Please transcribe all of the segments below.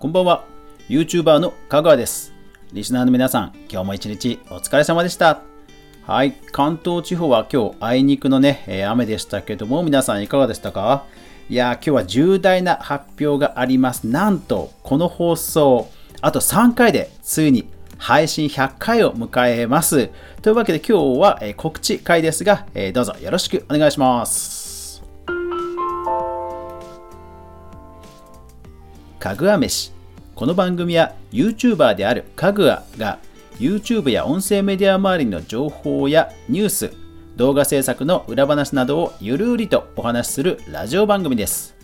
こんばんは。YouTuber の香川です。リスナーの皆さん、今日も一日お疲れ様でした。はい。関東地方は今日、あいにくのね、え雨でしたけども、皆さんいかがでしたか？いや今日は重大な発表があります。なんと、この放送、あと3回で、ついに配信100回を迎えます。というわけで今日は、告知会ですが、どうぞよろしくお願いします。かぐわ飯この番組は YouTuber であるかぐわが YouTube や音声メディア周りの情報やニュース、動画制作の裏話などをゆるりとお話しするラジオ番組です。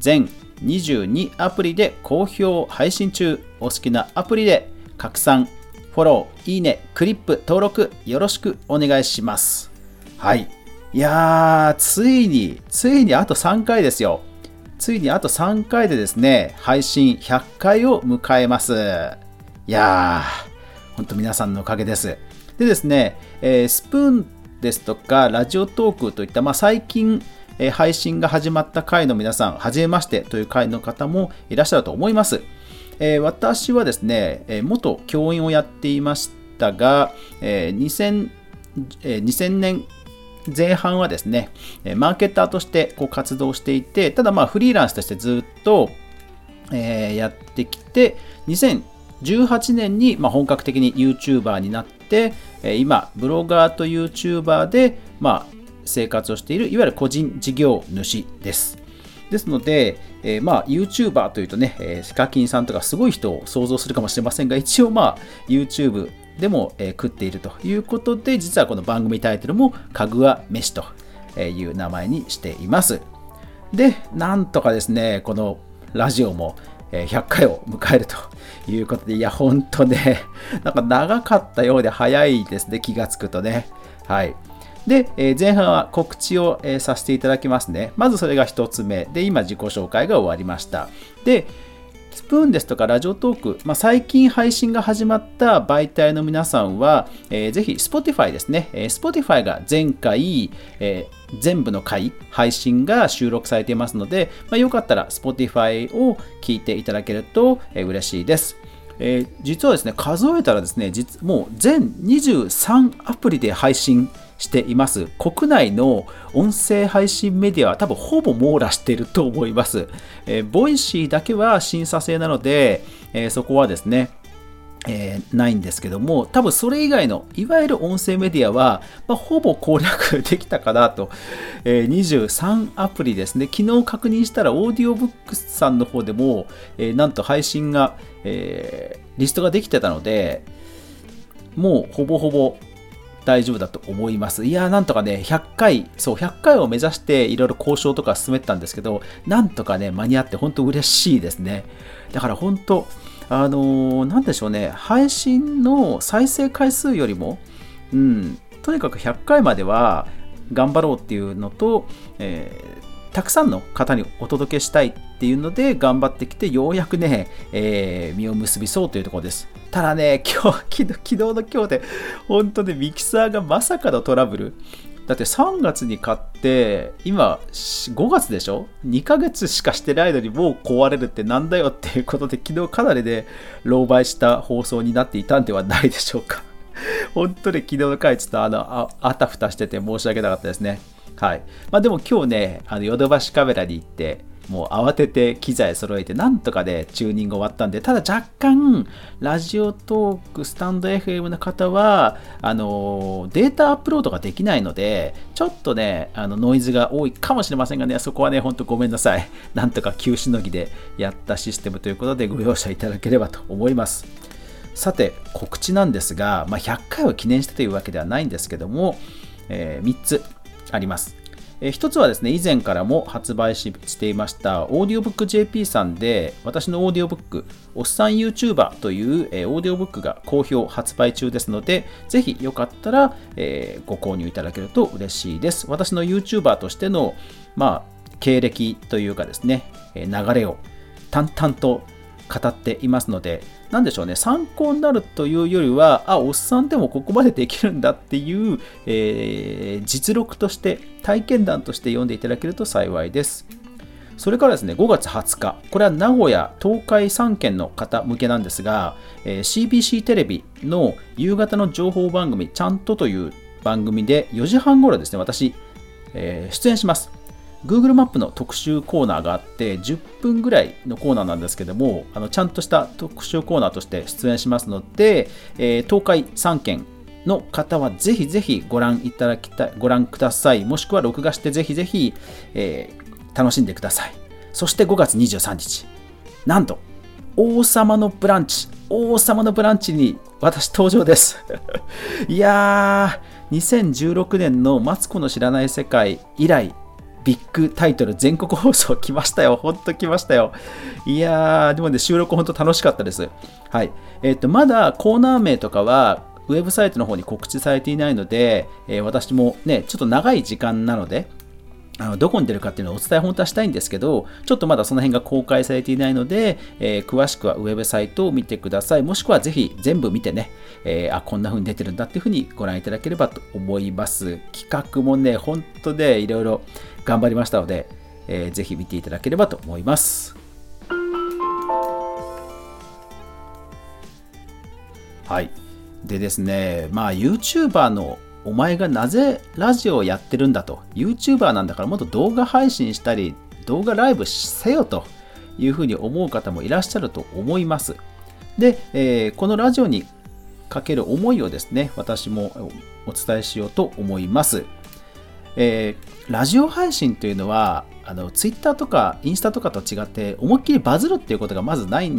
全22アプリで好評配信中。お好きなアプリで拡散、フォロー、いいね、クリップ、登録よろしくお願いします。はい。いやー、ついに、ついにあと3回ですよ。ついにあと3回でですね、配信100回を迎えます。いやー、ほんと皆さんのおかげです。でですね、えー、スプーンですとか、ラジオトークといった、まあ、最近、えー、配信が始まった回の皆さん、はじめましてという回の方もいらっしゃると思います。えー、私はですね、え元教員をやっていましたが、え 2000, 2000年前半はですね、マーケッターとしてこう活動していて、ただまあフリーランスとしてずっと、え、やってきて、2018年にまあ本格的に YouTuber になって、今、ブロガーと YouTuber でまあ生活をしている、いわゆる個人事業主です。ですので、えー、まあ YouTuber というとね、えー、ヒカキンさんとかすごい人を想像するかもしれませんが、一応まあ YouTube でも、えー、食っているということで、実はこの番組タイトルもかぐわ飯という名前にしています。で、なんとかですね、このラジオも100回を迎えるということで、いや、ほんとね、なんか長かったようで早いですね、気がつくとね。はい。で、え前半は告知を、えさせていただきますね。まずそれが1つ目。で、今自己紹介が終わりました。で、スプーンですとかラジオトーク、まあ、最近配信が始まった媒体の皆さんは、えー、ぜひ Spotify ですね、えー、Spotify が前回、えー、全部の回配信が収録されていますので、まあ、よかったら Spotify を聞いていただけると、え、嬉しいです。えー、実はですね、数えたらですね、もう全23アプリで配信しています。国内の音声配信メディアは多分ほぼ網羅していると思います。えー、 Voicy だけは審査制なので、えー、そこはですね、えー、ないんですけども、多分それ以外の、いわゆる音声メディアは、まあ、ほぼ攻略できたかなと、えー、23アプリですね。昨日確認したら、 audiobook さんの方でも、えー、なんと配信が、えリストができてたので、もうほぼほぼ大丈夫だと思います。いやー、なんとかね、100回、そう、100回を目指していろいろ交渉とか進めてたんですけど、なんとかね、間に合って本当嬉しいですね。だから本当、あのー、なんでしょうね、配信の再生回数よりも、うん、とにかく100回までは頑張ろうっていうのと、えーたくさんの方にお届けしたいっていうので頑張ってきてようやくね、えー、実を結びそうというところです。ただね、今日、昨日の今日で、本当ね、ミキサーがまさかのトラブル。だって3月に買って、今5月でしょ ?2 ヶ月しかしてないのにもう壊れるってなんだよっていうことで、昨日かなりで、狼狽した放送になっていたんではないでしょうか。本当に昨日の回ちょっとあのああたふたしてて申し訳なかったですね。はい。まあでも今日ね、あのヨドバシカメラに行って、もう慌てて機材揃えて、なんとかでチューニング終わったんで、ただ若干、ラジオトーク、スタンド FM の方は、あの、データアップロードができないので、ちょっとね、あのノイズが多いかもしれませんがね、そこはね、ほんとごめんなさい。なんとか休しのぎでやったシステムということで、ご容赦いただければと思います。さて、告知なんですが、まあ、100回を記念してというわけではないんですけども、えー、3つあります。え一つはですね、以前からも発売していました、オーディオブック JP さんで、私のオーディオブック、おっさん YouTuber という、えオーディオブックが好評発売中ですので、ぜひよかったら、えご購入いただけると嬉しいです。私の YouTuber としての、まあ、経歴というかですね、流れを淡々と語っていますので、なんでしょうね、参考になるというよりは、あ、おっさんでもここまでできるんだっていう、えー、実録として、体験談として読んでいただけると幸いです。それからですね、5月20日、これは名古屋、東海3県の方向けなんですが、えー、CBC テレビの夕方の情報番組、ちゃんとという番組で4時半頃ですね、私、えー、出演します。Google マップの特集コーナーがあって10分ぐらいのコーナーなんですけどもあのちゃんとした特集コーナーとして出演しますので、えー、東海3県の方はぜひぜひご覧いただきたいご覧ください。もしくは録画してぜひぜひ、えー、楽しんでください。そして5月23日。なんと王様のブランチ王様のブランチに私登場です。いやー2016年のマツコの知らない世界以来ビッグタイトル全国放送来ましたよ。ほんと来ましたよ。いやー、でもね、収録ほんと楽しかったです。はい。えっ、ー、と、まだコーナー名とかは、ウェブサイトの方に告知されていないので、えー、私もね、ちょっと長い時間なので、あのどこに出るかっていうのをお伝え本当はしたいんですけど、ちょっとまだその辺が公開されていないので、えー、詳しくはウェブサイトを見てください。もしくはぜひ全部見てね、えー、あ、こんな風に出てるんだっていう風にご覧いただければと思います。企画もね、本当でいろいろ頑張りましたので、えー、ぜひ見ていただければと思います。はい。でですね、まあ YouTuber のお前がなぜラジオをやってるんだと、YouTuber なんだからもっと動画配信したり、動画ライブせよというふうに思う方もいらっしゃると思います。で、えー、このラジオにかける思いをですね、私もお伝えしようと思います。えー、ラジオ配信というのはあのツイッターとかインスタとかと違って思いっきりバズるっていうことがまずない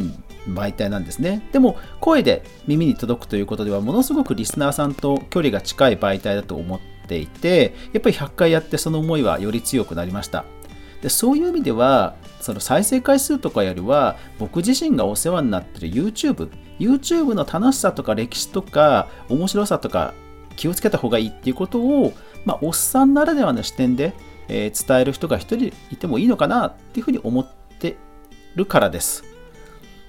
媒体なんですねでも声で耳に届くということではものすごくリスナーさんと距離が近い媒体だと思っていてやっぱり100回やってその思いはより強くなりましたでそういう意味ではその再生回数とかよりは僕自身がお世話になってる YouTube YouTube の楽しさとか歴史とか面白さとか気をつけた方がいいっていうことをまあ、おっさんならではの視点で、えー、伝える人が一人いてもいいのかなっていうふうに思ってるからです。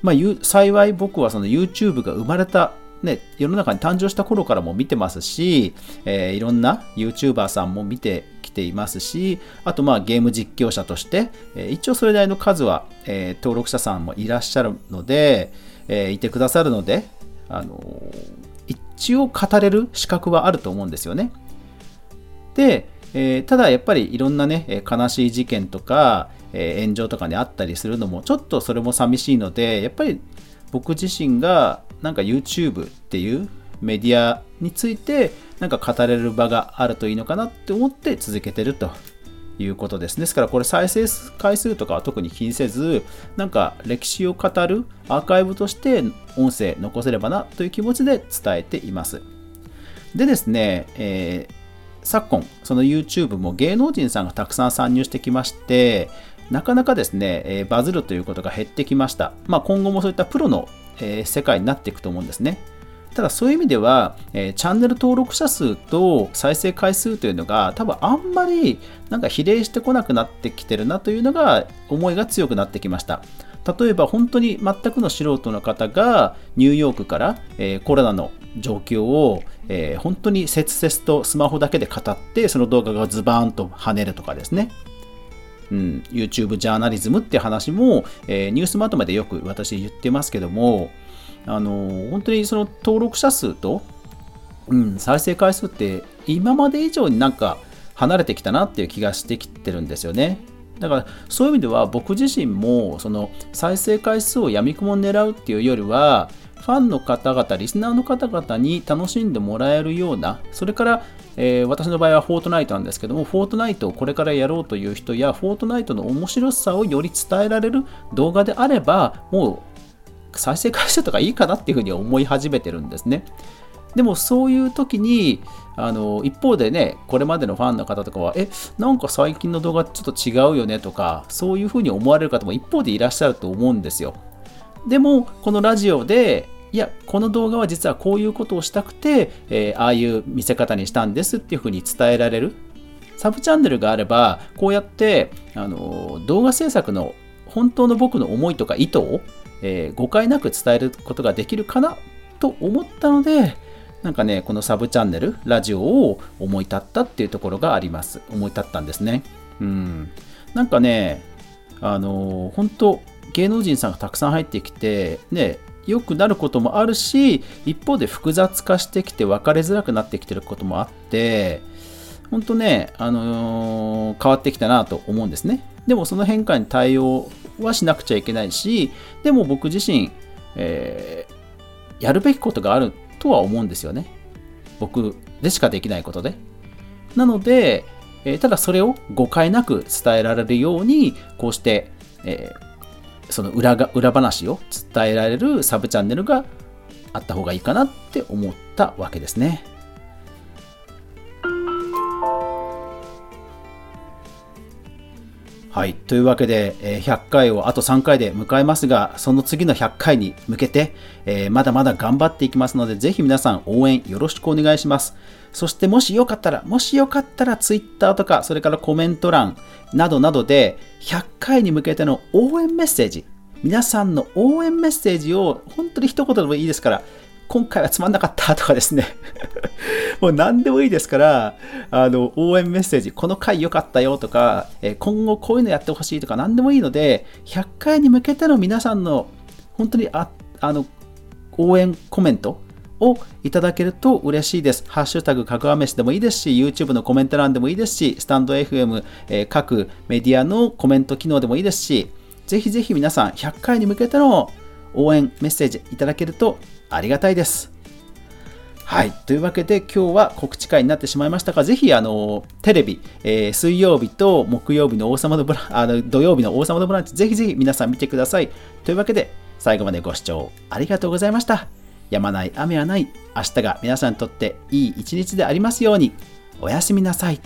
まあ、幸い僕はその YouTube が生まれた、ね、世の中に誕生した頃からも見てますし、えー、いろんな YouTuber さんも見てきていますし、あとまあゲーム実況者として、えー、一応それなりの数は、えー、登録者さんもいらっしゃるので、えいてくださるので、あの一応語れる資格はあると思うんですよね。で、え、ただやっぱりいろんなね、悲しい事件とか、えー、炎上とかにあったりするのもちょっとそれも寂しいので、やっぱり僕自身がなんか YouTube っていうメディアについてなんか語れる場があるといいのかなって思って続けてるということです。ですからこれ再生回数とかは特に気にせず、なんか歴史を語るアーカイブとして音声残せればなという気持ちで伝えています。でですね、えー昨今、その YouTube も芸能人さんがたくさん参入してきまして、なかなかですね、えー、バズるということが減ってきました。まあ、今後もそういったプロの、えー、世界になっていくと思うんですね。ただそういう意味では、えー、チャンネル登録者数と再生回数というのが多分あんまりなんか比例してこなくなってきてるなというのが思いが強くなってきました。例えば本当に全くの素人の方がニューヨークから、えー、コロナの状況を、えー、本当に切々とスマホだけで語ってその動画がズバーンと跳ねるとかですね。うん、YouTube ジャーナリズムって話も、えー、ニュースまとめでよく私言ってますけども、あのー、本当にその登録者数と、うん、再生回数って今まで以上になんか離れてきたなっていう気がしてきてるんですよね。だからそういう意味では僕自身もその再生回数をやみくも狙うっていうよりはファンの方々、リスナーの方々に楽しんでもらえるような、それから、えー、私の場合はフォートナイトなんですけども、フォートナイトをこれからやろうという人や、フォートナイトの面白さをより伝えられる動画であれば、もう再生回数とかいいかなっていうふうに思い始めてるんですね。でもそういう時に、あの一方でね、これまでのファンの方とかは、え、なんか最近の動画ちょっと違うよねとか、そういうふうに思われる方も一方でいらっしゃると思うんですよ。でも、このラジオで、いや、この動画は実はこういうことをしたくて、えー、ああいう見せ方にしたんですっていうふうに伝えられる。サブチャンネルがあれば、こうやって、あの動画制作の本当の僕の思いとか意図を、えー、誤解なく伝えることができるかなと思ったので、なんかね、このサブチャンネル、ラジオを思い立ったっていうところがあります。思い立ったんですね。うん。なんかね、あの本当芸能人さんがたくさん入ってきてね良くなることもあるし一方で複雑化してきて分かりづらくなってきてることもあって本当ね、あのー、変わってきたなと思うんですね。でもその変化に対応はしなくちゃいけないしでも僕自身、えー、やるべきことがあるとは思うんですよね。僕でしかできないことで。なので、えー、ただそれを誤解なく伝えられるようにこうして、えーその裏が裏話を伝えられるサブチャンネルがあった方がいいかなって思ったわけですね。はい。というわけで、え100回をあと3回で迎えますが、その次の100回に向けて、え、まだまだ頑張っていきますので、ぜひ皆さん応援よろしくお願いします。そしてもしよかったら、もしよかったら Twitter とか、それからコメント欄などなどで、100回に向けての応援メッセージ、皆さんの応援メッセージを本当に一言でもいいですから、今回はつまんなかったとかですね もう何でもいいですから、あの、応援メッセージ、この回良かったよとか、え今後こういうのやってほしいとか何でもいいので、100回に向けての皆さんの本当にあ、あの、応援コメントをいただけると嬉しいです。ハッシュタグかぐわ飯でもいいですし、YouTube のコメント欄でもいいですし、スタンド FM、えー、各メディアのコメント機能でもいいですし、ぜひぜひ皆さん100回に向けての応援メッセージいただけるとありがたいです。はい。というわけで今日は告知会になってしまいましたが、ぜひあのテレビ、えー、水曜日と木曜日の王様のブラ あの土曜日の王様のブランチ、ぜひぜひ皆さん見てください。というわけで最後までご視聴ありがとうございました。やまない雨はない。明日が皆さんにとっていい一日でありますように。おやすみなさい。